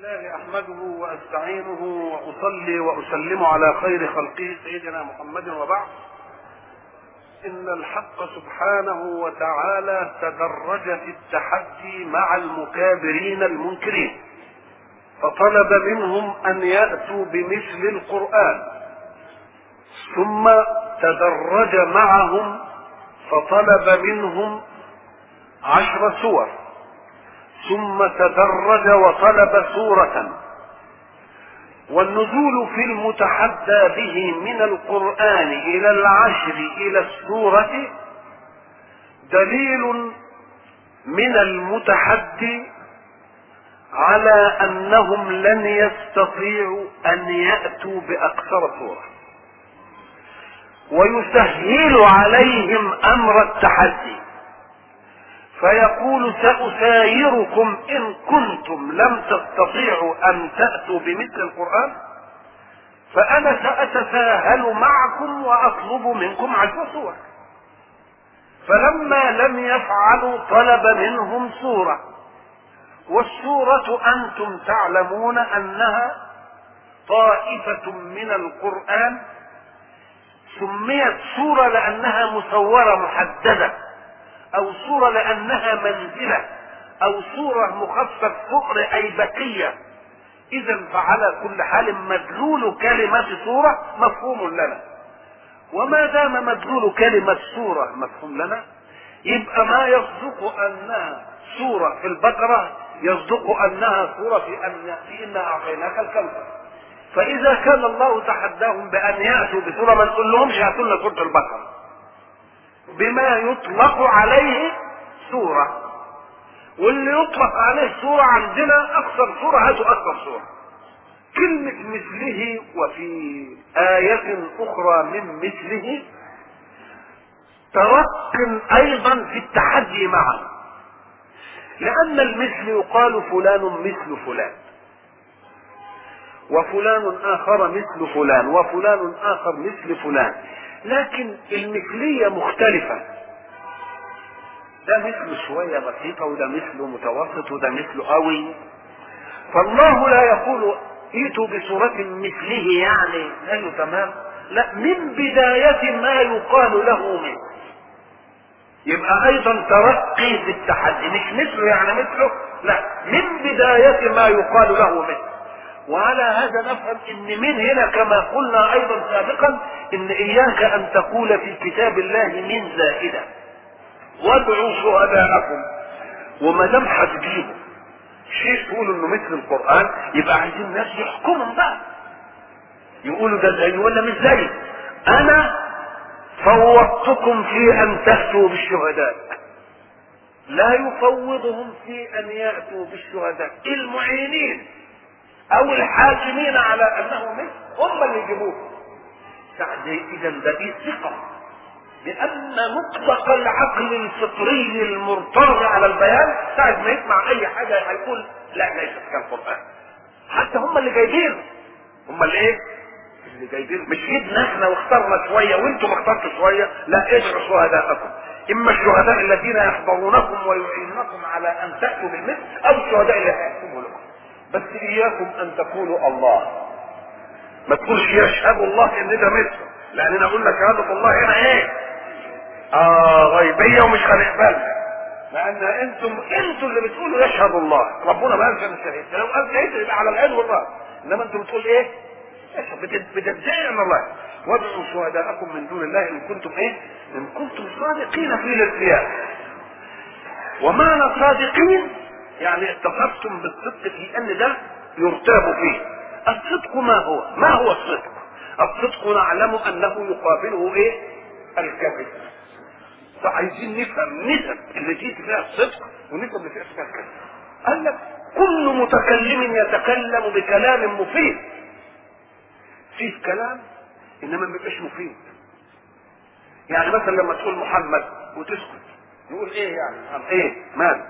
الله أحمده وأستعينه وأصلي وأسلم على خير خلقه سيدنا محمد وبعد. إن الحق سبحانه وتعالى تدرج في التحدي مع المكابرين المنكرين فطلب منهم أن يأتوا بمثل القرآن ثم تدرج معهم فطلب منهم عشر سور. ثم تدرج وطلب سورة. والنزول في المتحدى به من القرآن إلى العشر إلى السورة دليل من المتحدي على أنهم لن يستطيعوا أن يأتوا بأكثر سورة. ويسهل عليهم أمر التحدي. فيقول سأسايركم إن كنتم لم تستطيعوا أن تأتوا بمثل القرآن؟ فأنا سأتساهل معكم وأطلب منكم عشر سور فلما لم يفعلوا طلب منهم سورة. والسورة أنتم تعلمون أنها طائفة من القرآن. سميت سورة لأنها مسورة محددة. أو صورة لأنها منزلة أو صورة مخفف فقر أي بقية. إذا فعلى كل حال مدلول كلمة صورة مفهوم لنا. وما دام مدلول كلمة صورة مفهوم لنا يبقى ما يصدق أنها صورة في البقرة يصدق أنها صورة في أن في انا أعطيناك الكوثر فإذا كان الله تحداهم بأن يأتوا بسورة ما نقول لهمش هاتوا لنا سورة البقرة. بما يطلق عليه سورة. واللي يطلق عليه سورة عندنا أكثر سورة هاتوا أكثر سورة. كلمة مثله وفي آية أخرى من مثله. ترق أيضا في التحدي معه. لأن المثل يقال فلان مثل فلان. وفلان آخر مثل فلان وفلان آخر مثل فلان. لكن المثلية مختلفة. ده مثله شوية بسيطة وده مثله متوسط وده مثله قوي. فالله لا يقول ائتوا بصورة مثله يعني قالوا تمام لا من بداية ما يقال له مثل يبقى أيضا ترقي في التحدي مش مثله يعني مثله لا من بداية ما يقال له مثل وعلى هذا نفهم إن من هنا كما قلنا أيضا سابقا إن إياك أن تقول في كتاب الله من زائدة. وادعوا شهداءكم وما دام هتجيبوا شيء تقولوا إنه مثل القرآن؟ يبقى عايزين الناس يحكموا بقى يقولوا ده زي ولا مش زي أنا فوضتكم في أن تأتوا بالشهداء. لا يفوضهم في أن يأتوا بالشهداء. المعينين. أو الحاكمين على أنه مثل هم اللي يجيبوه. إذا ده دي ثقة. لأن مطلق العقل الفطري المرتضى على البيان ساعة ما يسمع أي حاجة هيقول لا ليست كالقرآن حتى هم اللي جايبين. هم اللي إيه؟ اللي جايبين. مش جبنا إحنا واخترنا شوية وإنتم اخترتوا شوية. لا ادعوا شهداءكم. إما الشهداء الذين يحضرونكم ويعينونكم على أن تأتوا بالمثل أو الشهداء اللي بس إياكم أن تقولوا الله. ما تقولش يشهد الله إن ده مثله لاننا قلنا شهادة الله هنا إيه؟ آه غيبية ومش هنقبلها لأن أنتم أنتم اللي بتقولوا يشهد الله. ربنا ما قالش أنا شهيد. لو قال شهيد يبقى على العين والرأس. إنما أنتم بتقول إيه؟ بتدعي ان الله. وادعوا شهداءكم من دون الله إن كنتم إيه؟ إن كنتم صادقين في الارتياح ومعنى صادقين؟ يعني اتصفتم بالصدق في أن ده يرتاب فيه. الصدق ما هو؟ ما هو الصدق؟ الصدق نعلم أنه يقابله إيه؟ الكذب فعايزين نفهم نسب اللي جيت فيها الصدق ونسب اللي فيها الكذب قال لك كل متكلم يتكلم بكلام مفيد. فيه كلام إنما ما بيبقاش مفيد. يعني مثلا لما تقول محمد وتسكت يقول إيه يعني؟ إيه؟ مال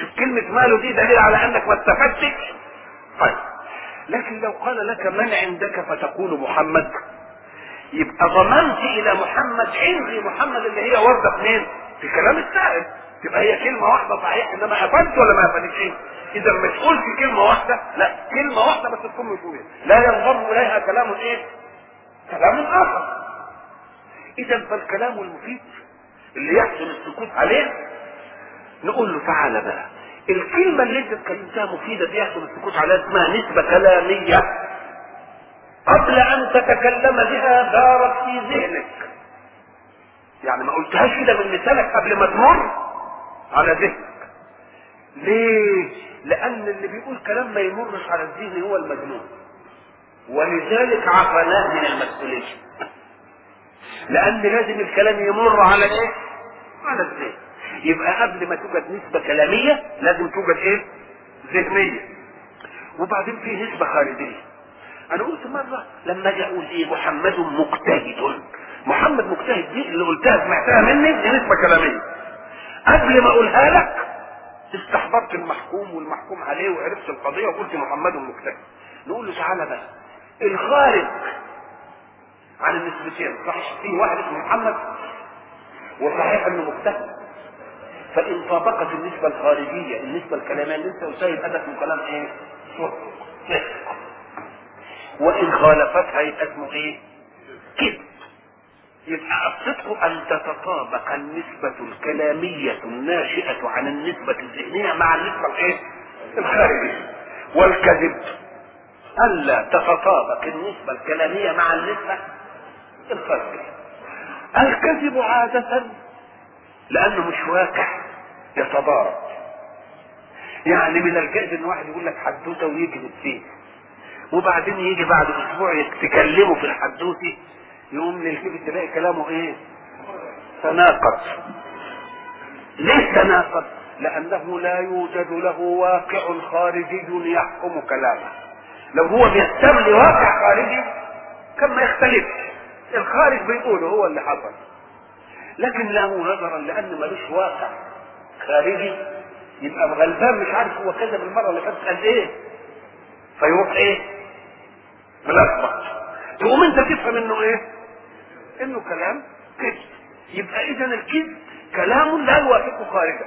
شوف كلمة ماله دي دليل على أنك ما استفدتش. طيب لكن لو قال لك من عندك فتقول محمد. يبقى ضمنت إلى محمد عندي محمد اللي هي ورده منين في كلام السائل. تبقى هي كلمة واحدة صحيح إنما أفدت ولا ما أفدتش؟ إذا ما تقولش كلمة واحدة لا تكون مفهومه لا ينضم إليها كلام إيه؟ كلام آخر. إذا فالكلام المفيد اللي يحسن السكوت عليه نقول له تعالى بقى. الكلمة اللي انت اتكلمتها مفيدة دي يحسن السكوت عليها اسمها نسبة كلامية. قبل أن تتكلم بها دارت في ذهنك. يعني ما قلتهاش كده من لسانك قبل ما تمر على ذهنك. ليه؟ لأن اللي بيقول كلام ما يمرش على الذهن هو المجنون. ولذلك عفناه من المسؤولية. لأن لازم الكلام يمر على إيه؟ على الذهن. يبقى قبل ما توجد نسبة كلامية لازم توجد إيه؟ ذهنية. وبعدين في نسبة خارجية. أنا قلت مرة لما أجي أقول إيه؟ محمد مجتهد. محمد مجتهد دي اللي قلتها سمعتها مني دي نسبة كلامية. قبل ما أقولها لك استحضرت المحكوم والمحكوم عليه وعرفت القضية وقلت محمد مجتهد. نقول له تعالى بقى. الخارج عن النسبتين. صحيح في واحد اسمه محمد وصحيح إنه مجتهد. فإن طابقت النسبة الخارجية النسبة الكلامية اللي يبقى ده اسمه كلام إيه؟ صدق وإن خالفتها يبقى اسمه إيه؟ كذب. يبقى الصدق أن تتطابق النسبة الكلامية الناشئة عن النسبة الذهنية مع النسبة الايه؟ الخارجية. والكذب. ألا تتطابق النسبة الكلامية مع النسبة الخارجية. الكذب عادة لأنه مش واقع. يتضارب. يعني من الجائز إن واحد يقول لك حدوتة ويكذب فيه. وبعدين يجي بعد أسبوع تكلمه في الحدوتة يقوم للكذب تلاقي كلامه إيه؟ تناقض. ليه تناقض؟ لأنه لا يوجد له واقع خارجي يحكم كلامه. لو هو بيستملي واقع خارجي كان ما يختلف. الخارج بيقوله هو اللي حصل. لكن له نظرا لأن ملوش واقع. خارجي يبقى غلبان مش عارف هو كذب المرة اللي فاتت قال إيه؟ فيروح إيه؟ ملخبط. تقوم أنت تفهم إنه إيه؟ إنه كلام كذب. يبقى اذا الكذب كلام لا يوافقه خارجا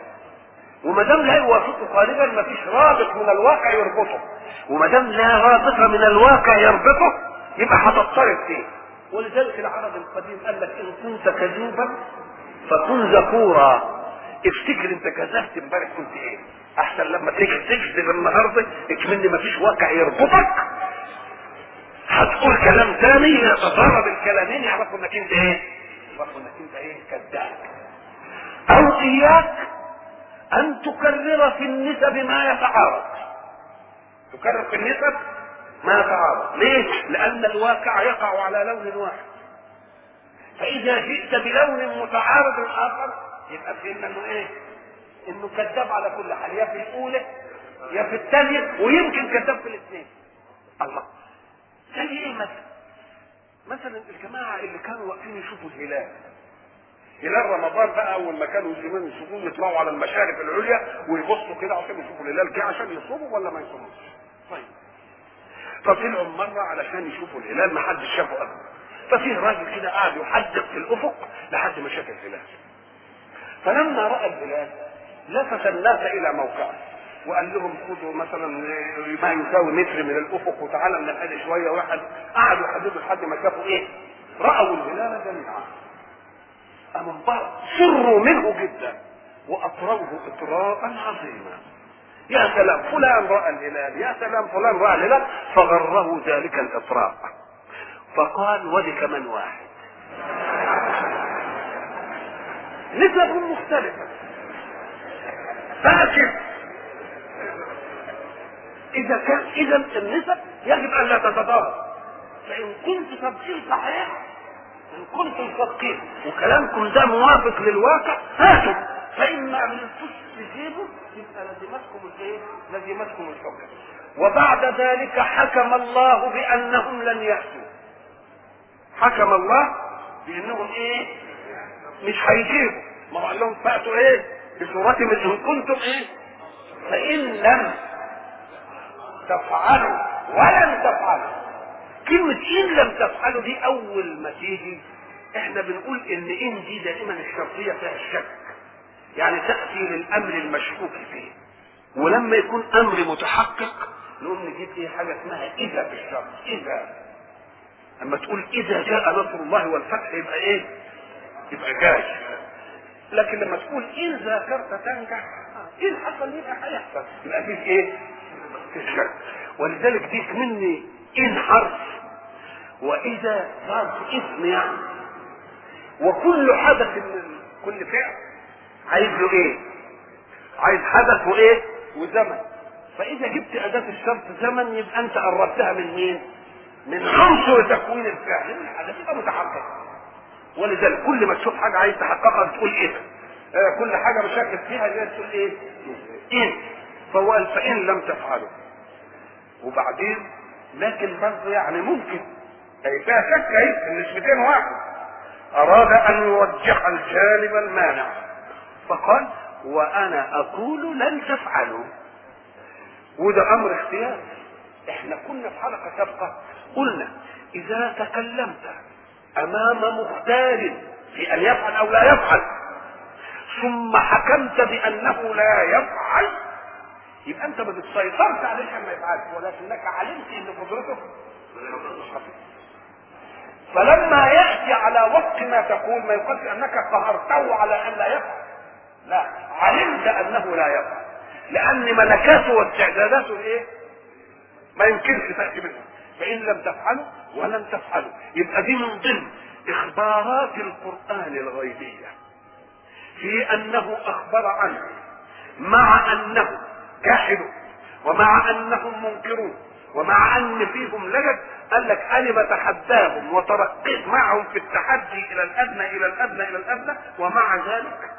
وما دام لا يوافقه خارجا ما فيش رابط من الواقع يربطه. وما دام لا رابط من الواقع يربطه يبقى هتضطرب فيه. ولذلك العرب القديم قال لك إن كنت كذوبا فكن ذكورا افتكر انت كذبت امبارح كنت إيه؟ احسن لما تيجي تكذب النهارده اكمن ما فيش واقع يربطك. هتقول كلام ثاني يتضارب الكلامين يعرفوا انك انت إيه؟ يعرفوا انك انت إيه؟ كذاب. أو إياك أن تكرر في النسب ما يتعارض. تكرر في النسب ما يتعارض. ليه؟ لأن الواقع يقع على لون واحد. فإذا جئت بلون متعارض آخر يبقى فهمنا انه إيه؟ انه كذاب على كل حال. يا في الاولى يا في الثانية ويمكن كذاب في الاثنين. الله. زي إيه مثلا؟ مثلا الجماعة اللي كانوا واقفين يشوفوا الهلال. هلال رمضان بقى أول ما كانوا يسلمون يصومون يطلعوا على المشارف العليا ويبصوا كده عشان يشوفوا الهلال جه عشان يصوموا ولا ما يصوموش؟ طيب. فطلعوا مرة علشان يشوفوا الهلال ما حدش شافه ابدا. ففيه راجل كده قاعد يحدق في الأفق لحد ما شاف الهلال. فلما رأى الهلال لفت الناس إلى موقعه وقال لهم خذوا مثلا ما يساوي متر من الأفق وتعالى من الحد شوية. واحد قعدوا يحددوا لحد ما شافوا إيه؟ رأوا الهلال جميعا. أم انبهر سروا منه جدا واطروه اطراء عظيما. يا سلام فلان رأى الهلال يا سلام فلان رأى الهلال. فغره ذلك الإطراء. فقال ودي كمان واحد؟ نسب مختلفة. لكن إذا كان إذا النسب يجب أن لا تتضارب. فإن كنت صادقين صحيح إن كنتم صادقين وكلامكم ده موافق للواقع هاتوا فإما من تجيبوا يبقى لزمتكم الإيه؟ لزمتكم الحكم. وبعد ذلك حكم الله بأنهم لن ياتوا حكم الله بأنهم إيه؟ مش هيجيبوا. ما هو قال لهم فأتوا إيه؟ بصورة مثل كنتم إيه؟ فإن لم تفعلوا ولن تفعلوا. كلمة إن لم تفعلوا دي أول ما تيجي. إحنا بنقول إن إن دي دائما الشرطية فيها الشك. يعني تأتي للأمر المشكوك فيه. ولما يكون أمر متحقق نقوم تجيب إيه حاجة اسمها إذا في الشرط إذا. اما تقول إذا جاء نصر الله والفتح يبقى إيه؟ يبقى جاي لكن لما تقول إن ذاكرت تنجح إن حصل يبقى هيحصل يبقى فيه إيه؟ في الشرط ولذلك دي مني إن حرف. وإذا ظرف اسم يعني. وكل حدث من كل فعل عايز له إيه؟ عايز حدث وإيه؟ وزمن. فإذا جبت أداة الشرط زمن يبقى أنت قربتها من مين؟ من عنصر تكوين الفعل. الحدث يبقى متحقق. ولذلك كل ما تشوف حاجة عايز تحققها بتقول إيه؟ آه كل حاجة مشاكل فيها يبقى تقول إيه؟ إن. فهو قال فإن لم تفعلوا وبعدين لكن برضه يعني ممكن. أي فيها شك اهي النسبتين واحد. أراد أن يوجه الجانب المانع. فقال وأنا أقول لن تفعلوا. وده أمر اختياري إحنا كنا في حلقة سابقة قلنا إذا تكلمت أمام مختار في أن يفعل أو لا يفعل. ثم حكمت بأنه لا يفعل. يبقى أنت ما بتسيطرش عليه عشان ما يفعلش ولكنك علمت إن قدرته فلما يأتي على وفق ما تقول ما يقالش أنك قهرته على أن لا يفعل. لا علمت أنه لا يفعل. لأن ملكاته واستعداداته إيه؟ ما يمكنش تأتي منه. فإن لم تفعلوا ولم تفعلوا. يبقى دي من ضمن إخبارات القرآن الغيبية. في أنه أخبر عنه مع أنه جاحدوا ومع أنهم منكرون ومع أن فيهم لجد قال لك أنا بتحداهم وترقيت معهم في التحدي إلى الأدنى إلى الأدنى إلى الأدنى ومع ذلك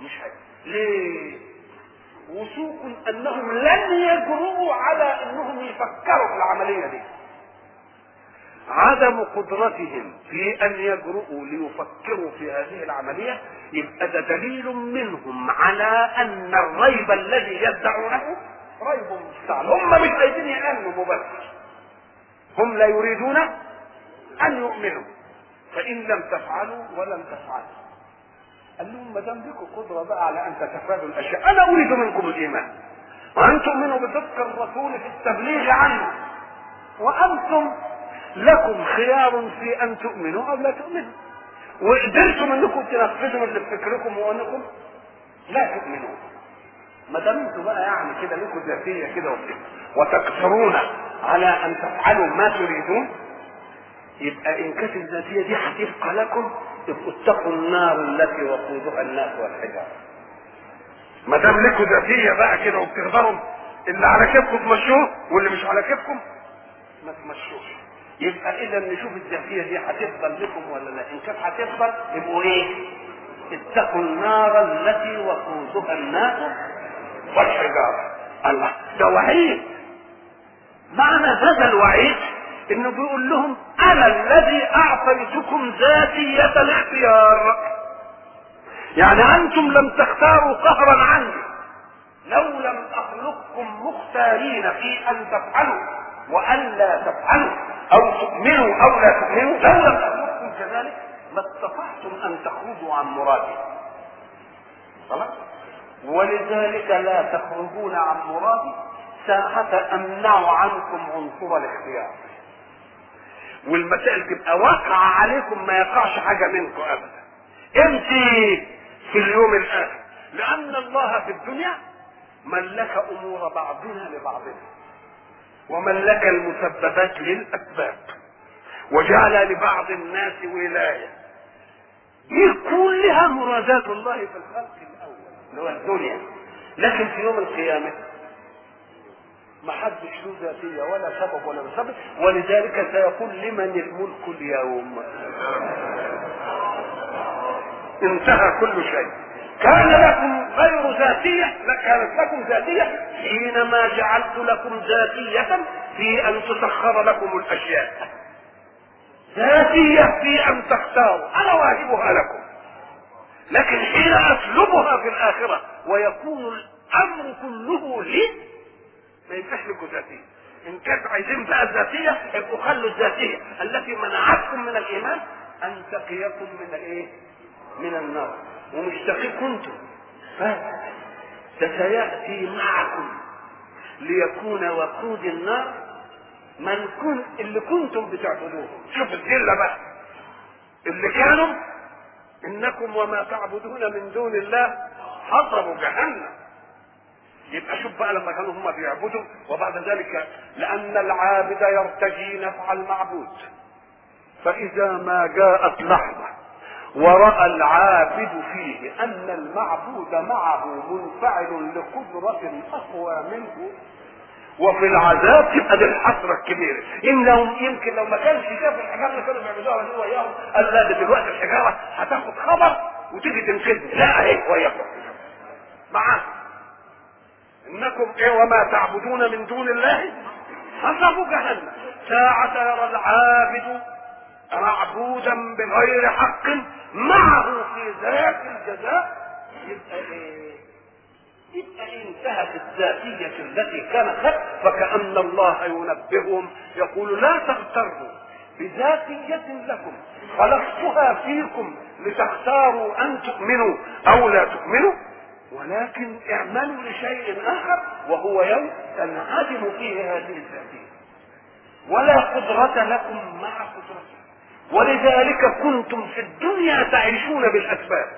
مش حاجة ليه؟ وثوق أنهم لن يجرؤوا على أنهم يفكروا في العملية دي. عدم قدرتهم في أن يجرؤوا ليفكروا في هذه العملية يبقى ده دليل منهم على أن الريب الذي يدعونه ريب مستعد هم مش عايزين يأمنوا بس هم لا يريدون أن يؤمنوا. فإن لم تفعلوا ولم تفعلوا. قال لهم ما دام لكم قدرة بقى على أن تتفادوا الأشياء أنا أريد منكم الإيمان. وان تؤمنوا بصدق الرسول في التبليغ عنه. وأنتم لكم خيار في أن تؤمنوا أو لا تؤمنوا. وقدرتم أنكم تنفذوا اللي فكركم وأنكم لا تؤمنوا. ما دام أنتم بقى يعني كده لكم ذاتية كده وتقصرون على أن تفعلوا ما تريدون يبقى ان كانت الذاتية دي هتبقى لكم. اتقوا النار التي وقودها الناس والحجارة. ما دام لكم ذاتية بقى كده وبتقدروا اللي على كيفكم تمشوه واللي مش على كيفكم ما تمشوش. يبقى إذا نشوف الذاتيه دي هتفضل لكم ولا لا؟ إن كانت هتفضل يبقوا إيه؟ اتقوا النار التي وقودها الناس والحجارة. الله ده وعيد. معنى هذا الوعيد إنه بيقول لهم أنا الذي اعطيتكم ذاتية الاختيار. يعني أنتم لم تختاروا قهرا عني. لو لم أخلقكم مختارين في أن تفعلوا وأن لا تفعلوا. أو تؤمنوا أو لا تؤمنوا لو لم اخلقكم كذلك ما استطعتم أن تخرجوا عن مرادي. خلاص؟ ولذلك لا تخرجون عن مرادي ساعة أمنع عنكم عنصر الاختيار. والمسائل تبقى واقعة عليكم ما يقعش حاجة منكم ابدا. إمتى في اليوم الآخر لأن الله في الدنيا ملك أمور بعضنا لبعضنا وملك المسببات للأسباب وجعل لبعض الناس ولاية. دي كلها مرادات الله في الخلق الأول اللي هو الدنيا. لكن في يوم القيامة ما حدش له ذاتية ولا سبب ولا مسبب ولذلك سيقول لمن الملك اليوم؟ انتهى كل شيء. كان لكم غير ذاتية كانت لكم ذاتية حينما جعلت لكم ذاتية في أن تسخر لكم الأشياء. ذاتية في أن تختاروا. أنا واجبها لكم. لكن حين أسلبها في الآخرة ويكون الأمر كله لي ما ينفعش لكم ذاتية. إن كانت عايزين بقى الذاتيه ابقوا خلوا الذاتية. التي منعتكم من الإيمان ان تقيكم من الإيه؟ من النار. ومش تقيكم أنتم ده سياتي معكم ليكون وقود النار من كن اللي كنتم بتعبدوه. شوف الذله بقى. اللي كانوا إنكم وما تعبدون من دون الله حصبوا جهنم. يبقى شوف بقى لما كانوا هم بيعبدوا وبعد ذلك لأن العابد يرتجي نفع المعبود. فإذا ما جاءت لحظة ورأى العابد فيه أن المعبود معه منفعل لقدرة أقوى منه. وفي العذاب تبقى دي الحسرة الكبيرة. إن لو يمكن لو ما كانش شاف الحجارة اللي كانوا بيعملوها دي وياهم قال لا ده دلوقتي الحجارة هتاخد خبر وتيجي تنقذني لا اهي وياكم معاه إنكم إيه وما تعبدون من دون الله؟ حسبوا جهنم. ساعة يرى العابد معبودا بغير حق. معه في ذاك الجزاء يبقى إيه؟ يبقى انتهت الذاتية التي كانت فكأن الله ينبههم يقول لا تغتروا بذاتية لكم خلقتها فيكم لتختاروا أن تؤمنوا أو لا تؤمنوا ولكن اعملوا لشيء آخر وهو يوم تنعدم فيه هذه الذاتية. ولا قدرة لكم مع قدرته ولذلك كنتم في الدنيا تعيشون بالأسباب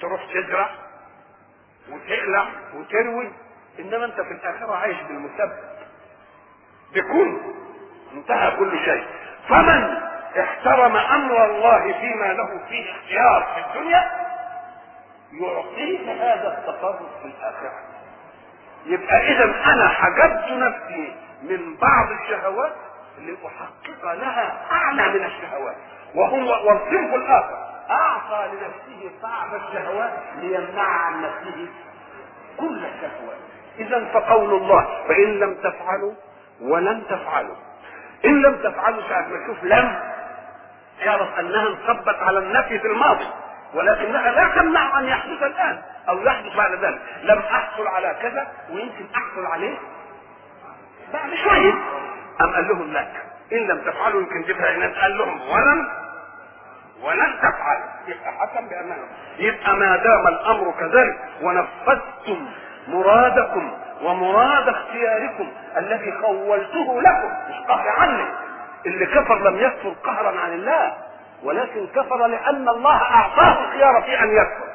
تروح تزرع وتقلع وتروي إنما أنت في الآخرة عايش بالمسبب بكل انتهى كل شيء. فمن احترم أمر الله فيما له فيه اختيار في الدنيا يعطيك هذا التصرف في الآخرة. يبقى اذا أنا حجبت نفسي من بعض الشهوات لأحقق لها أعلى من الشهوات وهو والصنف الآخر أعطى لنفسه بعض الشهوات ليمنع عن نفسه كل الشهوات. اذا فقول الله فإن لم تفعلوا ولن تفعلوا. إن لم تفعلوا ساعه ما تشوف لم اعرف أنها انصبت على النفي في الماضي ولكنها لا تمنع أن يحدث الآن أو يحدث بعد ذلك. لم أحصل على كذا ويمكن أحصل عليه بعد شوية. أم قال لهم لا؟ إن لم تفعلوا يمكن تبقى هنا قال لهم ولن ولن تفعل. يبقى حكم بانه يبقى ما دام الأمر كذلك ونفذتم مرادكم ومراد اختياركم الذي خولته لكم. مش قهر عني. اللي كفر لم يكفر قهرا عن الله ولكن كفر لأن الله أعطاه الخيار في أن يكفر.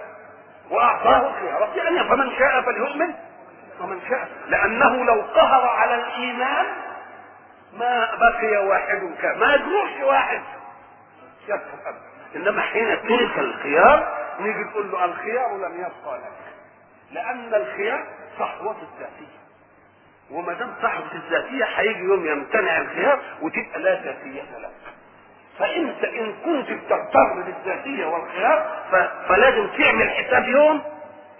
وأعطاه الخيار في أن يكفر. فمن شاء فليؤمن ومن شاء. لأنه لو قهر على الإيمان ما بقي واحد كان ما يجروش واحد. إنما حين ترك الخيار نيجي نقول له الخيار لم يبقى لك. لأن الخيار صحوة الذاتية. وما دام صحوة الذاتية هيجي يوم يمتنع الخيار وتبقى لا ذاتية لك. فأنت إن كنت بتغتر بالذاتية والخيار فلازم تعمل حساب يوم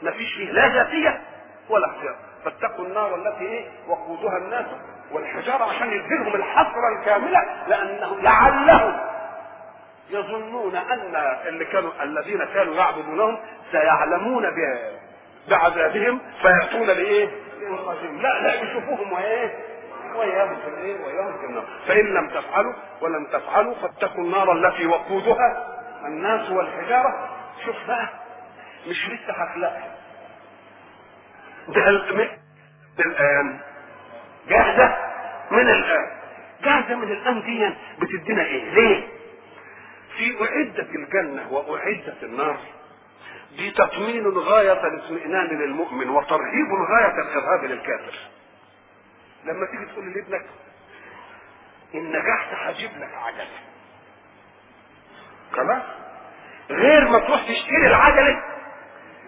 ما فيش فيه لا ذاتية ولا خيار. فاتقوا النار التي إيه؟ وقودها الناس والحجارة عشان يديلهم الحسرة الكاملة لأنه لعلهم يظنون أن اللي كانوا الذين كانوا يعبدونهم سيعلمون بعذابهم فيأتون لإيه؟ لا لا يشوفوهم وإيه؟ وياهم في النار فإن لم تفعلوا ولم تفعلوا فاتقوا النار التي وقودها. الناس والحجارة شوف بقى مش لسه هخلقها. ده الآن. جاهزة من الان جاهزة من الآن دي بتدينا إيه؟ ليه؟ في أعدت الجنة وأعدت النار دي تطمين غاية الاطمئنان للمؤمن وترهيب غاية الإرهاب للكافر لما تيجي تقول لابنك إن نجحت هجيب لك عجلة خلاص غير ما تروح تشتري العجلة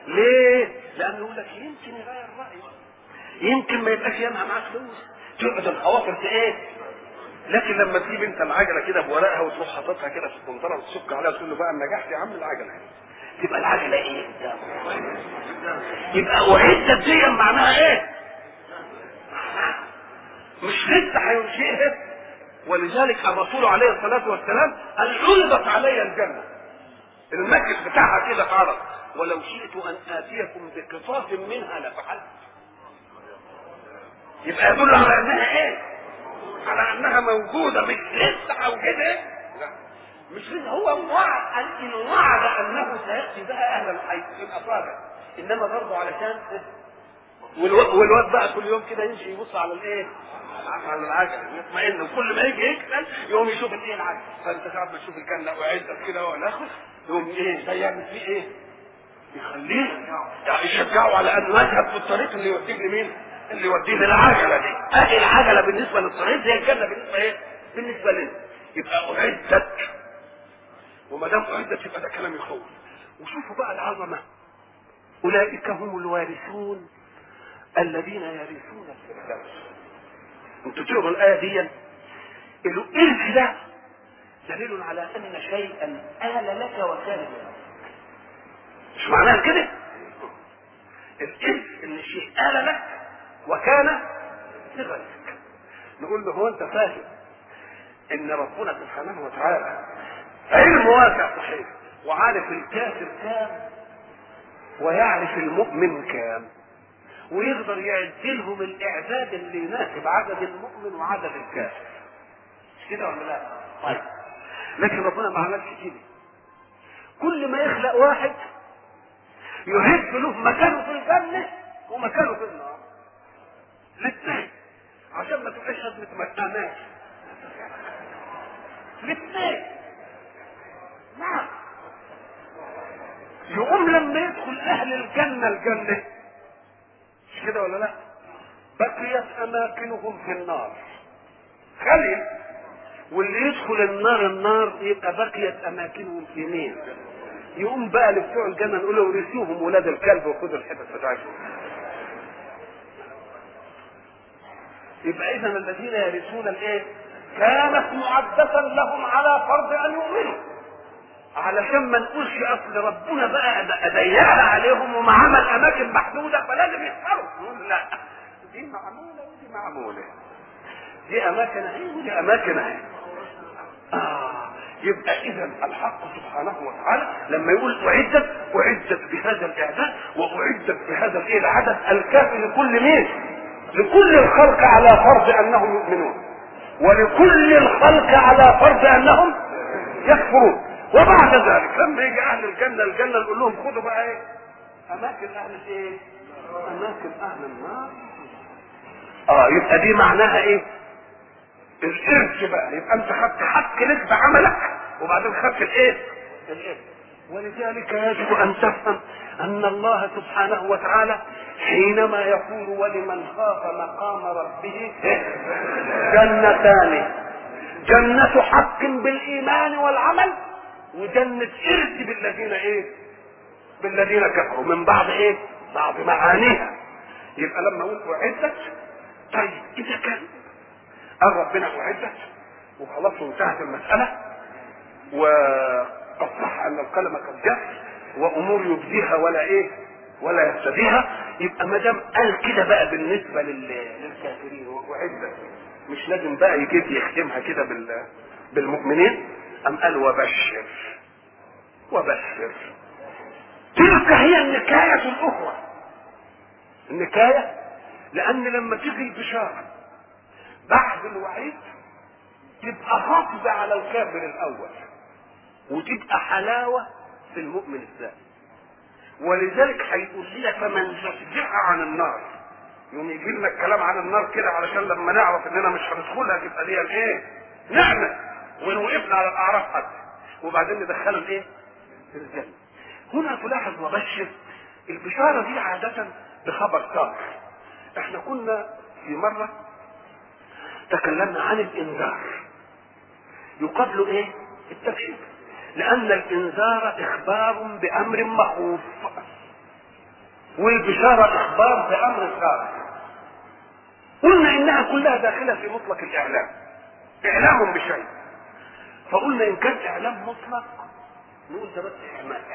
ليه؟ لأنه يقول لك يمكن يغير رأيه يمكن ما يبقاش ينهى معاك فلوس. تقعد الخواطر في إيه؟ لكن لما تجيب أنت العجلة كده بورقها وتروح حاططها كده في القنطرة وتسك عليها وتقول له بقى نجحت يا عم العجلة. تبقى العجلة إيه؟ قدامه يبقى اعدت دي معناها إيه؟ مش لسه هينشئها. ولذلك الرسول عليه الصلاة والسلام قال عرضت علي الجنة. المسجد بتاعها كده اتعرض ولو شئت أن آتيكم بقطاف منها لفعلت. يبقى يدل على أنها إيه؟ على أنها موجودة مش لسه اوجدها لا. مش لسه هو وعد إن وعد أنه سيأتي بها أهل الحي. في الاصابع إنما برضه علشان والو- والواد بقى كل يوم كده يمشي يبص على الإيه؟ على العجله يطمئن. وكل ما يجي يكسل يقوم يشوف الإيه العجله فأنت ساعات ما تشوف الجنه وعزت كده ولا اخر يقوم إيه؟ ده يعمل فيه إيه؟ يخليه يعني يشجعه على انه يذهب في الطريق اللي يوديه لمين؟ اللي يوديه للعجلة دي. أدي العجلة بالنسبة للطريق زي الجنة بالنسبة إيه؟ بالنسبة لنا يبقى اعدت وما دام اعدت يبقى ده كلام يخوف. وشوفوا بقى العظمة. أولئك هم الوارثون الذين يرثون الفردوس. أنتوا تقروا الآية دي. الارث ده؟ دليل على أن شيئا آل لك وكان لك مش معناها كده؟ الارث إن الشيء آل لك وكان لغيرك نقول له هو أنت فاهم إن ربنا سبحانه وتعالى علم واسع صحيح وعارف الكافر كام ويعرف المؤمن كام ويقدر يعدلهم الإعداد اللي يناسب عدد المؤمن وعدد الكافر. مش كده ولا لا؟ طيب. لكن ربنا ما عملش كده. كل ما يخلق واحد يهب له مكانه في الجنة ومكانه في النار. الاثنين عشان ما تبقاش هزمة مكانات الاثنين نعم يقوم لما يدخل أهل الجنه الجنه مش كده ولا لا بقيت اماكنهم في النار خلي واللي يدخل النار النار يبقى بقيت اماكنهم في مين يقوم بقى لبتوع الجنه نقول له ورثوهم ولاد الكلب وخدوا الحتت بتاعتهم يبقى اذا الذين يرثون الإيه؟ كانت معدة لهم على فرض أن يؤمنوا. علشان ما نقولش أصل ربنا بقى ضيقنا عليهم وما عمل اماكن محدودة فلازم يختاروا نقول لا دي معمولة ودي معمولة. دي أماكن أهي ودي أماكن أهي. آه يبقى اذا الحق سبحانه وتعالى لما يقول اعدت أعدت بهذا الإعداد وأعدت بهذا الإيه العدد الكافي لكل مين؟ لكل الخلق على فرض أنهم يؤمنون ولكل الخلق على فرض أنهم يكفرون وبعد ذلك لما يجي أهل الجنة الجنة نقول لهم خدوا بقى إيه؟ أماكن أهل الايه؟ أماكن أهل النار آه يبقى دي معناها إيه؟ الارث بقى يبقى أنت خدت حق لك بعملك وبعدين خدت الإيه؟ الارث ولذلك يجب أن تفهم أن الله سبحانه وتعالى حينما يقول ولمن خاف مقام ربه جنتان جنة حق بالإيمان والعمل وجنة إرث بالذين إيه؟ بالذين كفروا من بعض إيه؟ بعض معانيها يبقى لما أقول أعدت طيب إذا كان قال ربنا أعدت وخلاص وانتهت المسألة وقد صح أن القلم قد جف وأمور يبديها ولا إيه؟ ولا يبتديها يبقى ما دام قال كده بقى بالنسبة لل- للكافرين وأعدت مش لازم بقى يجيب يختمها كده بال بالمؤمنين أم قال وبشر وبشر. تلك هي النكاية الأخرى. النكاية؟ لأن لما تيجي البشارة بعد الوعيد تبقى خاطبة على الكافر الأول. وتبقى حلاوة في المؤمن الثاني ولذلك هيقول لنا فمن زحزح عن النار يوم يجي لنا الكلام عن النار كده علشان لما نعرف إننا مش هندخلها تبقى دي الإيه؟ نعمة وان وقفنا على الأعراف حتى وبعدين ندخله الإيه؟ في الجنة. هنا تلاحظ وبشر البشارة دي عادة بخبر سار. إحنا كنا في مرة تكلمنا عن الإنذار. يقابله إيه؟ التبشير. لأن الإنذار إخبار بأمر مخوف. والبشارة إخبار بأمر سار. قلنا إنها كلها داخلة في مطلق الإعلام. إعلام بشيء. فقلنا إن كان إعلام مطلق نقول ده بس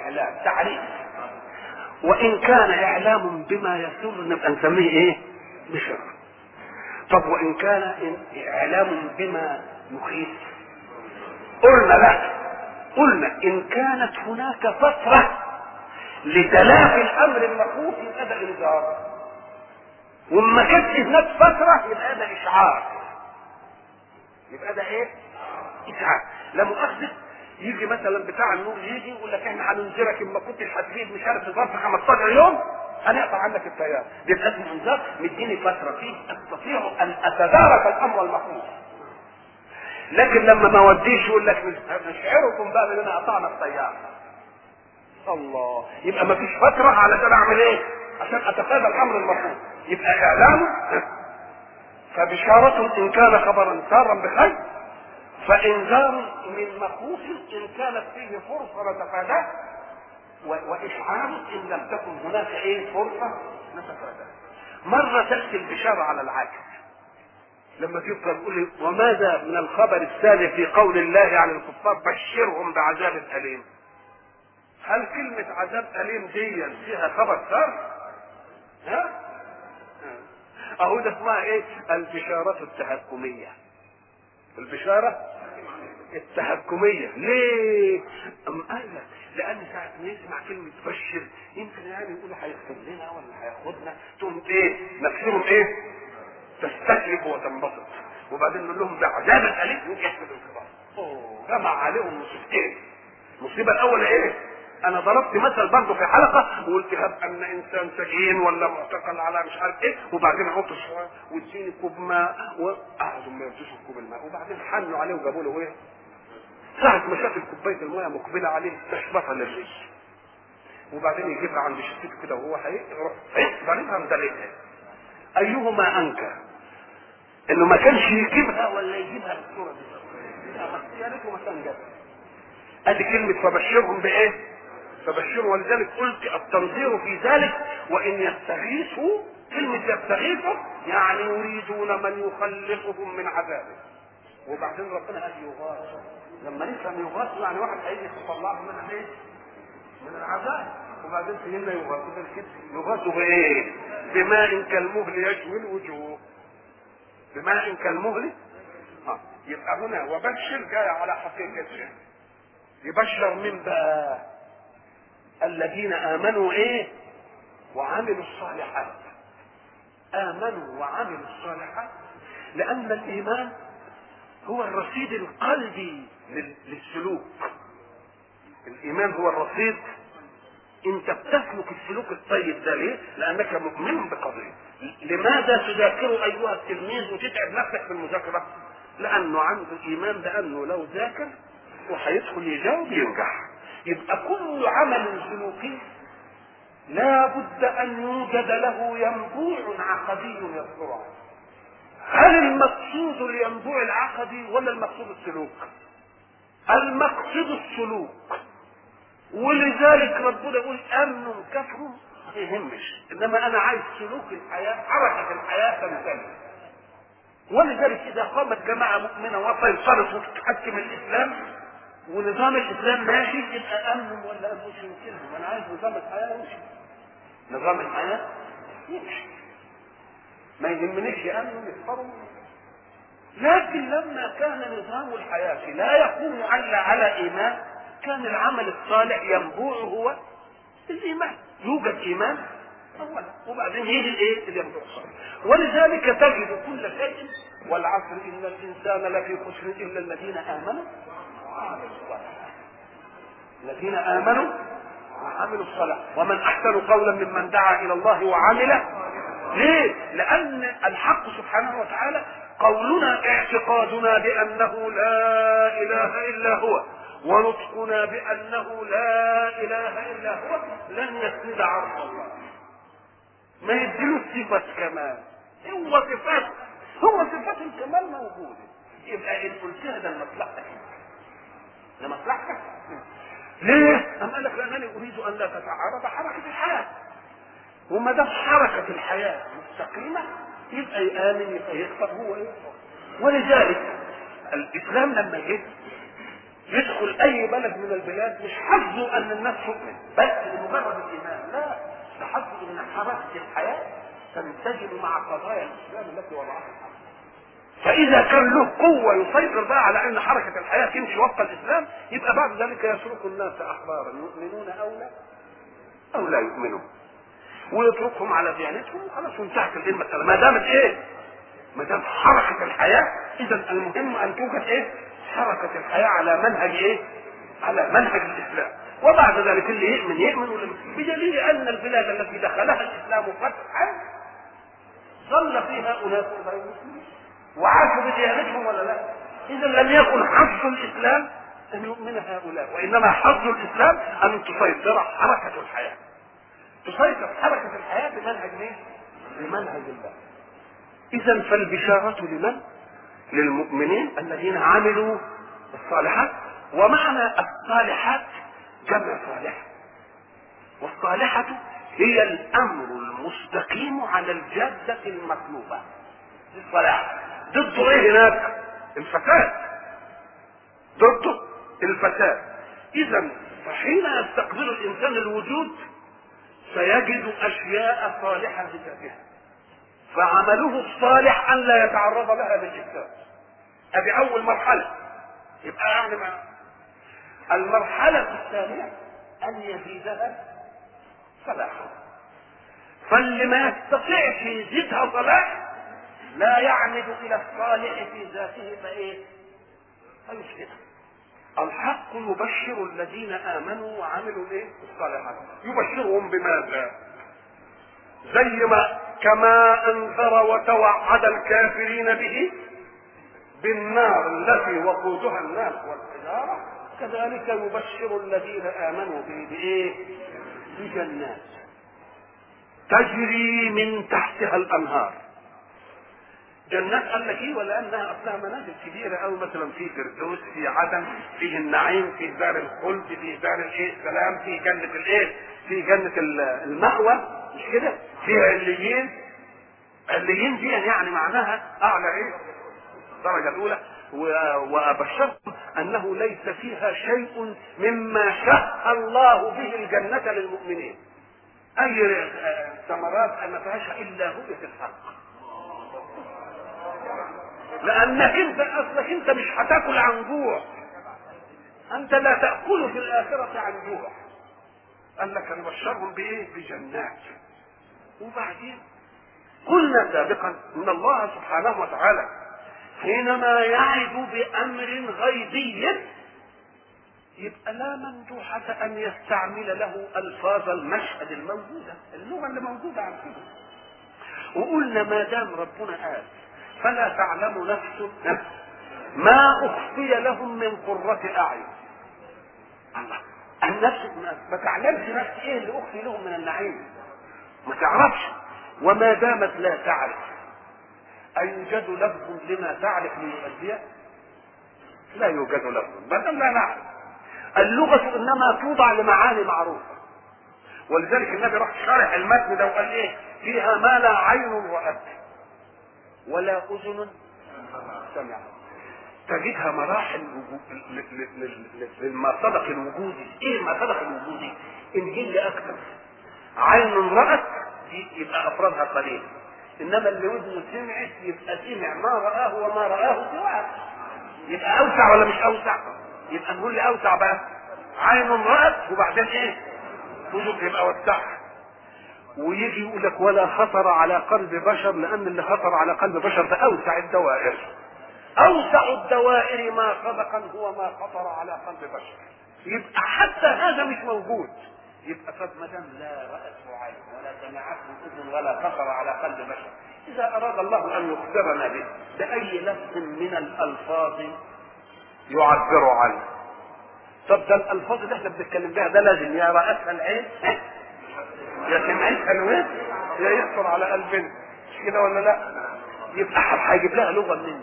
إعلام تعريف. وإن كان إعلام بما يسر نبقى نسميه إيه؟ بشر. طب وإن كان إن- إعلام بما يخيف؟ قلنا لا. قلنا إن كانت هناك فترة لتلافي الأمر المخوف يبقى ده انذار وما كانتش هناك فترة يبقى ده إشعار. يبقى ده إيه؟ إشعار. لا مؤاخذة يجي مثلا بتاع النور يجي يقول لك إحنا هننذرك اما كنتش هتغيب مش عارف ظرف 15 يوم أنا أقطع عنك التيار. بيبقى اسمه إنذار مديني فترة فيه أستطيع أن أتدارك الأمر المخوف. لكن لما ما وديش يقول لك نشعركم بقى اننا قطعنا التيار الله. يبقى ما فيش فترة علشان أعمل إيه؟ عشان اتفادى الأمر المخوف يبقى اعلام فبشارة إن كان خبرا سارا بخير فإنذار من مخوف إن كانت فيه فرصة نتفاداه وإشعار إن لم تكن هناك إيه فرصة نتفاداه مرة تأتي البشارة على العكس لما تبقى تقول لي وماذا من الخبر الثاني في قول الله عن الكفار؟ بشرهم بعذاب أليم. هل كلمة عذاب أليم دي فيها خبر سار؟ ها؟ أهو ده اسمها إيه؟ البشارة التهكمية. البشارة التهكمية. ليه؟ أم قال لك لأن ساعة ما يسمع كلمة بشر يمكن يعني يقول هيغفر لنا ولا هياخدنا. تقوم إيه؟ نفسهم إيه؟ تستسلك وتنبسط. وبعدين نقول لهم ده عذاب أليم يقوم يحمد أوه جمع عليهم مصيبتين. المصيبة الأولى إيه؟ أنا ضربت مثل برضه في حلقة وقلت هب أن إنسان سجين ولا معتقل على مش عارف إيه. وبعدين عطش شوية واديني كوب ماء وقعدوا ما يدوش كوب الماء. وبعدين حنوا عليه وجابوا له إيه؟ ساعة ما شاف كوباية الماء مقبلة عليه. تشبطها للرجل وبعدين يجيبها عند شفته كده وهو هيروح ضاربها مدلقها أيهما أنكر؟ إنه ما كانش يجيبها ولا يجيبها بالصورة دي يا ريته ما كان أدي كلمة فبشرهم بإيه؟ فبشروا ولذلك قلت التنظير في ذلك وإن يستغيثوا كلمة يستغيثوا يعني يريدون من يخلصهم من عذابه وبعدين ربنا قال يغاثوا لما نفهم يغاثوا يعني واحد هيجي يطلعهم من إيه؟ من العذاب وبعدين فهمنا يغاثوا بالكده يغاثوا بإيه؟ بماء كالمهل يشوي الوجوه بماء كالمهل آه يبقى هنا وبشر جاي على حقيقته يبشر من بقى الذين آمنوا إيه؟ وعملوا الصالحات. آمنوا وعملوا الصالحات. لأن الإيمان هو الرصيد القلبي للسلوك. الإيمان هو الرصيد انت بتسلك السلوك الطيب ده ليه؟ لأنك مؤمن بقضيه لماذا تذاكر أيها التلميذ وتتعب نفسك في المذاكرة لأنه عنده إيمان بأنه لو ذاكر وهيدخل يجاوب ينجح. يبقى كل عمل سلوكي لا بد أن يوجد له ينبوع عقدي يصدر هل المقصود الينبوع العقدي ولا المقصود السلوك؟ المقصود السلوك. ولذلك ربنا يقول أمن كفر ما يهمش. إنما أنا عايز سلوك الحياة حركة الحياة تنتهي. ولذلك إذا قامت جماعة مؤمنة وسيطرت وتتحكم الإسلام ونظام الإسلام ماشي يبقى أمن ولا مش يمكنهم أنا عايز نظام الحياة يمشي. نظام الحياة يمشي. ما يهمنيش أمن يكفروا لكن لما كان نظام الحياة لا يقوم إلا على إيمان كان العمل الصالح ينبوع هو الإيمان. يوجد إيمان اولا. وبعدين يجي الإيه؟ الينبوع الصالح ولذلك تجد كل شيء والعصر إن الإنسان لفي خسر إلا الذين آمنوا. الذين آمنوا وعملوا الصلاة ومن أحسن قولا ممن دعا إلى الله وعمل ليه؟ لأن الحق سبحانه وتعالى قولنا اعتقادنا بأنه لا إله إلا هو. ونطقنا بأنه لا إله إلا هو لن يسند عرش الله. ما يديله صفة كمال. هو صفات هو صفات الكمال موجودة. يبقى ان قلتها ده لمصلحتك لمصلحتك ليه؟ أم قال لك لأنني أريد أن لا تتعارض حركة الحياة. وما دام حركة الحياة مستقيمة يبقى يآمن يبقى يكفر هو يكفر. ولذلك الإسلام لما جه يدخل أي بلد من البلاد مش حظه أن الناس تؤمن بس لمجرد الإيمان لا. ده حظه أن حركة الحياة تنسجم مع قضايا الإسلام التي وضعها فإذا كان له قوة يسيطر بقى على أن حركة الحياة تمشي وفق الإسلام يبقى بعد ذلك يترك الناس أحبارا يؤمنون أو لا أو لا يؤمنون. ويتركهم على ديانتهم وخلاص وانتهت المسألة ما دامت إيه؟ ما دام حركة الحياة إذا المهم أن توجد إيه؟ حركة الحياة على منهج إيه؟ على منهج الإسلام وبعد ذلك اللي يؤمن يؤمن ولا بدليل أن البلاد التي دخلها الإسلام فتحا ظل فيها أناس غير مسلمين وعاشوا بديانتهم ولا لا؟ إذا لم يكن حظ الإسلام أن يؤمن هؤلاء وإنما حظ الإسلام أن تسيطر حركة الحياة تسيطر حركة الحياة بمنهج مين؟ بمنهج الله اذا فالبشارة لمن؟ للمؤمنين الذين عملوا الصالحات ومعنى الصالحات جمع صالحة والصالحة هي الأمر المستقيم على الجادة المطلوبة. الصلاح ضده إيه هناك؟ الفساد. ضده الفساد. اذا فحين يستقبل الإنسان الوجود سيجد أشياء صالحة بذاتها. فعمله الصالح أن لا يتعرض لها بالافساد ادي أول مرحلة يبقى يعني ما المرحلة الثانية أن يزيدها صلاحا فاللي ما يستطيعش يزيدها صلاح لا يعمد إلى الصالح في ذاته فإيه؟ فيفسدها الحق يبشر الذين آمنوا وعملوا إيه؟ الصالحات يبشرهم بماذا؟ زي ما كما أنذر وتوعد الكافرين به بالنار التي وقودها الناس والحجارة. كذلك يبشر الذين آمنوا به بإيه؟ بجنات. تجري من تحتها الأنهار. جنات قال لك إيه ولأنها أصلها منازل كبيرة قوي مثلا في فردوس في عدن فيه النعيم في دار الخلد في دار الإيه؟ السلام في جنة الإيه؟ في جنة المأوى. مش كده؟ في عليين عليين دي يعني معناها أعلى إيه الدرجه الأولى. وابشركم أنه ليس فيها شيء مما شاء الله به الجنة للمؤمنين. أي ثمرات ما فيهاش إلا رؤيه الحق لأنك أنت أصلك أنت مش هتاكل عن جوع. أنت لا تأكل في الآخرة عن جوع. قال لك نبشرهم بإيه؟ بجنات. وبعدين قلنا سابقا إن الله سبحانه وتعالى حينما يعد بأمر غيبي يبقى لا مندوحة أن يستعمل له ألفاظ المشهد الموجودة اللغة اللي موجودة عن كده وقلنا ما دام ربنا قال فلا تعلم نفس ما أخفي لهم من قرة أعين. الله النفس ما تعلمش نفس إيه اللي أخفي لهم من النعيم؟ ما تعرفش. وما دامت لا تعرف أيوجد لفظ لما تعرف ليؤديه؟ لا يوجد لفظ دام لا نعرف. اللغة إنما توضع لمعاني معروفة. ولذلك النبي راح شارح المتن ده وقال إيه؟ فيها ما لا عين رأت ولا أذن سمعت تجدها مراحل سبق الوجودي إيه ما سبق الوجودي انجيل أكثر عين رأت يبقى أفرادها قليل. إنما اللي ودنه سمعت يبقى سمع ما رآه وما رآه سواء يبقى أوسع ولا مش أوسع؟ يبقى نقول لي أوسع بقى. عين رأت وبعدين إيه؟ وجود يبقى وسعها ويجي يقول لك ولا خطر على قلب بشر لأن اللي خطر على قلب بشر ده أوسع الدوائر. أوسع الدوائر ما سبقا هو ما خطر على قلب بشر. يبقى حتى هذا مش موجود. يبقى قد ما دام لا رأته عين ولا سمعته إذن ولا خطر على قلب بشر. إذا أراد الله أن يخبرنا به بأي لفظ من الألفاظ يعبر عنه. طب ده الألفاظ اللي إحنا بنتكلم بها ده لازم يا رأتها العين يا سمعتها الوين يا يخطر على قلبنا. مش كده ولا لا؟ يبقى هيجيب لها لغة منين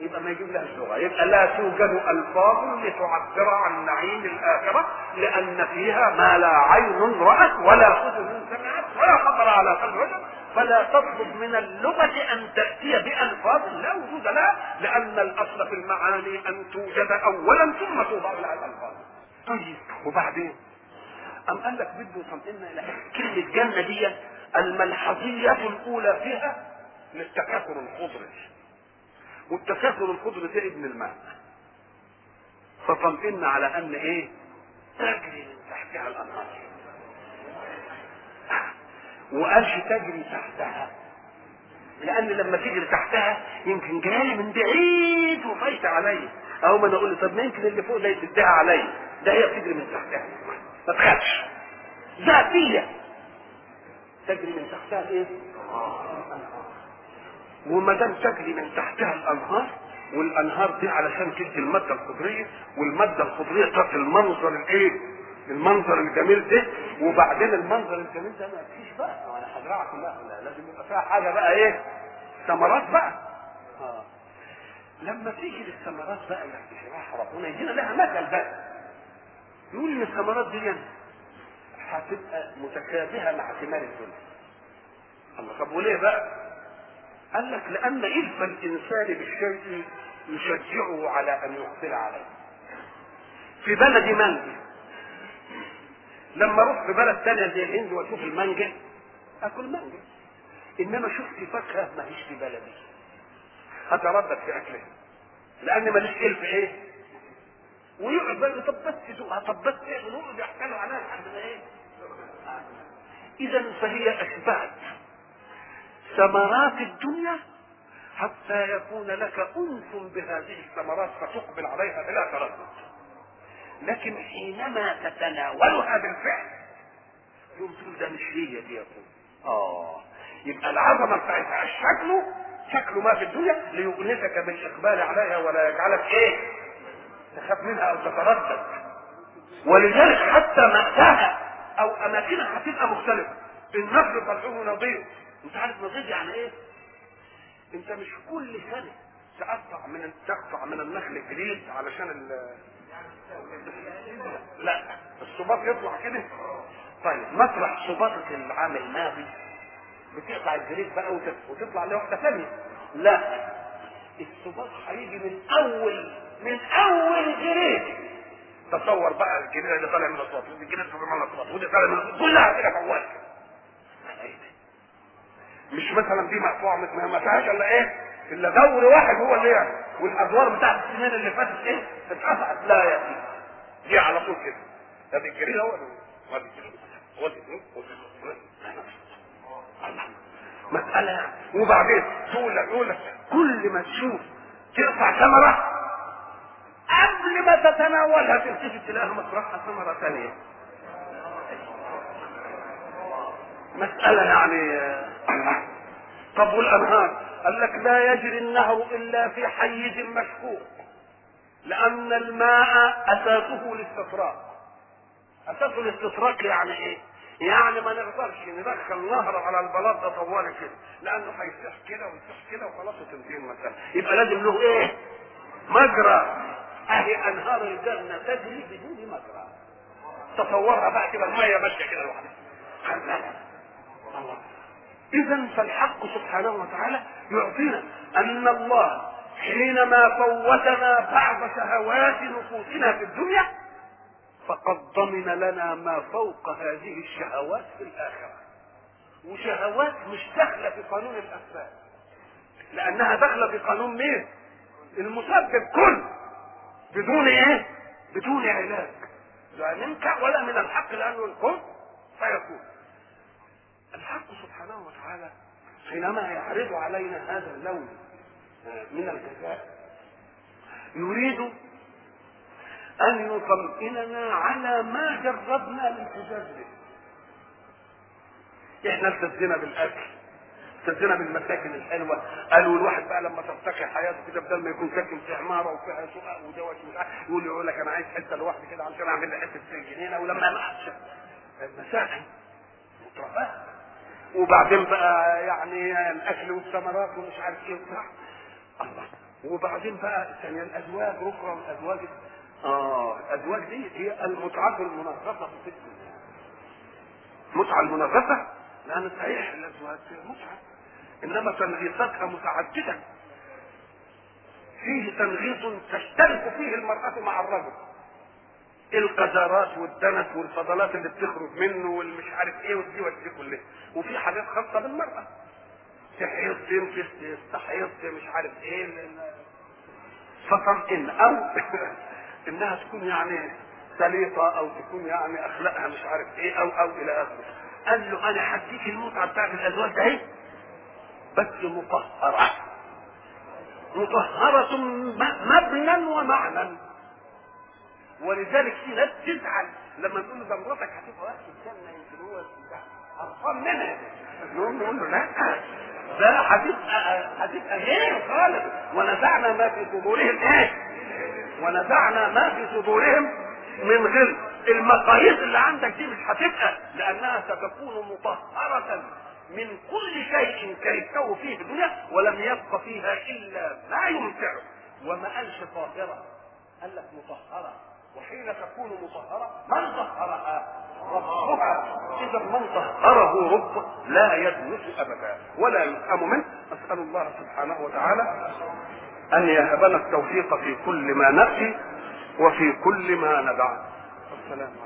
يبقى ما يجيب لهاش لغه يبقى لا توجد ألفاظ لتعبر عن نعيم الآخرة لأن فيها ما لا عين رأت ولا أذن سمعت ولا خطر على قلب رجل فلا تطلب من اللغة أن تأتي بألفاظ لا وجود لها لأن الأصل في المعاني أن توجد اولا ثم توضع لها الألفاظ. طيب وبعدين؟ أم قال لك بده يطمئن إلى كلمة جنة دي الملحظية الأولى فيها للتكاثر الخضري. والتكاثر الخضري ده ابن الماء فطمئن على أن إيه؟ تجري من تحتها الأنهار. وقالش تجري تحتها. لأن لما تجري تحتها يمكن جاي من بعيد وفايته عليا أو ما أنا أقول طب ما يمكن اللي فوق ده يسدها عليا ده هي بتجري من تحتها. ما تخافش. ذاتية. تجري من تحتها إيه؟ وما دام تجري من تحتها الأنهار والأنهار دي علشان تدي المادة الخضريه والمادة الخضريه تعطي المنظر الإيه؟ المنظر الجميل ده وبعدين المنظر الجميل ده ما فيش بقى أنا هزرعها كلها لا لازم يبقى فيها حاجة بقى إيه؟ ثمرات بقى آه. لما تيجي للثمرات بقى اللي هتشرحها ربنا يدينا لها مثل بقى يقول إن الثمرات دي هتبقى متشابهه مع ثمار الدنيا الله طب وليه بقى؟ قال لك لأن إلف الإنسان بالشيء يشجعه على أن يقبل عليه. في بلد مانجا لما أروح في بلد ثانية زي الهند وأشوف المانجا آكل مانجا. إنما شفت فاكهة ما هيش في بلدي. هتردد في أكلها. لأن ماليش إلف إيه؟ ويقعد بقى طب بس تدوقها طب بس إيه ونقعد يحكوا عليها لحد ما إيه؟ إذا فهي أشبهت ثمرات الدنيا حتى يكون لك أنس بهذه الثمرات فتقبل عليها بلا تردد. لكن حينما تتناولها بالفعل يوم تقول ده مش هي دي يقول آه. يبقى العظمة بتاعتها شكله شكله ما في الدنيا ليؤنسك بالاقبال عليها ولا يجعلك إيه؟ تخاف منها أو تتردد. ولذلك حتى مأساها أو أماكنها هتبقى مختلفة. النخل طلعوه نظيف انت عارف نظيف يعني إيه؟ انت مش كل سنة تقطع من تقطع من النخل جريد علشان ال لا الصباط يطلع كده. طيب مطرح صباطة العام الماضي بتقطع الجريد بقى وتطلع لواحدة ثانية. لا الصباط هيجي من أول من أول جريد تصور بقى الجريد اللي طالع من الصباط ودي الجريد اللي طالع من الصباط ودي طالع من الصباط كلها كده في مش مثلا دي مقطوعه ما ما فيهاش إلا إيه؟ إلا دور واحد هو اللي يعني. والأدوار بتاعت السنين اللي فاتت إيه؟ اتقطعت. لا يا سيدي دي على طول كده. ده الجريد هو. هو مسألة يعني. وبعدين تقول لك يقول كل ما تشوف تقطع ثمرة قبل ما تتناولها تلتفت تلاقيها مطرحها ثمرة ثانية. مسألة يعني طب والأنهار قال لك لا يجري النهر إلا في حيز مشكوك لأن الماء أساسه الاستطراق أساس الاستطراق يعني إيه؟ يعني ما نقدرش ندخل نهر على البلاط ده طوالي كده لأنه هيفتح كده ويفتح كده وخلاص وتنتهي المسألة. يبقى لازم له إيه؟ مجرى. أهي أنهار الجنة تجري بدون مجرى. تصورها بقى كده المية ماشية كده لوحدها. الله. اذا فالحق سبحانه وتعالى يعطينا أن الله حينما فوتنا بعض شهوات نفوسنا في الدنيا فقد ضمن لنا ما فوق هذه الشهوات في الآخرة. وشهوات مش داخلة في قانون الأسباب. لأنها داخلة في قانون مين؟ المسبب كل. بدون إيه؟ بدون علاج. لا منك ولا من الحق لأنه الكل فيكون. الحق سبحانه وتعالى حينما يعرض علينا هذا اللون من الجزاء يريد أن يطمئننا على ما جربنا الالتزاز به. إحنا التزينا بالأكل التزينا بالمساكن الحلوة. قالوا الواحد بقى لما ترتقي حياته كده بدل ما يكون ساكن في عمارة وفيها شقق ودوش يقول يقول لك أنا عايز حتة لوحدي كده عشان أعمل لي حتة جنينة ولما ما المساكن مترفات وبعدين بقى يعني الأكل والثمرات ومش عارف إيه وبتاع. الله. وبعدين بقى ثانيا الأزواج أخرى والازواج آه الأزواج دي هي المتعة المنغصه في الدنيا المتعه المنغصه لأن صحيح. الأزواج متعة. إنما تنغيصاتها متعددة. فيه تنغيص تشترك فيه المرأة مع الرجل. القذارات والدنس والفضلات اللي بتخرج منه والمش عارف إيه ودي ودي كلها. وفي حاجات خاصة بالمرأة. تحيض تنفس تستحيض مش عارف إيه فطمئن أو إنها تكون يعني سليطة أو تكون يعني أخلاقها مش عارف إيه أو أو إلى آخره. قال له أنا هديك المتعة بتاعت الأزواج ده إيه؟ بس مطهرة. مطهرة مبنى ومعنى. ولذلك في ناس تزعل لما نقول له ده مراتك هتبقى وقت الجنة يمكن هو قرفان منها نقول له لا. ده هتبقى هتبقى غير خالص. ونزعنا ما في صدورهم إيه؟ ونزعنا ما في صدورهم من غل. المقاييس اللي عندك دي مش هتبقى لأنها ستكون مطهرة من كل شيء كرهته فيه في الدنيا ولم يبق فيها إلا ما يمتعه وما قالش طاهرة. قال لك مطهرة. وحين تكون مطهرة من طهرها؟ ربها. إذا من طهره ربه لا يدنس أبدا. ولا يسأم منه أسأل الله سبحانه وتعالى أن يهبنا التوفيق في كل ما نأتي وفي كل ما ندع السلام عليكم.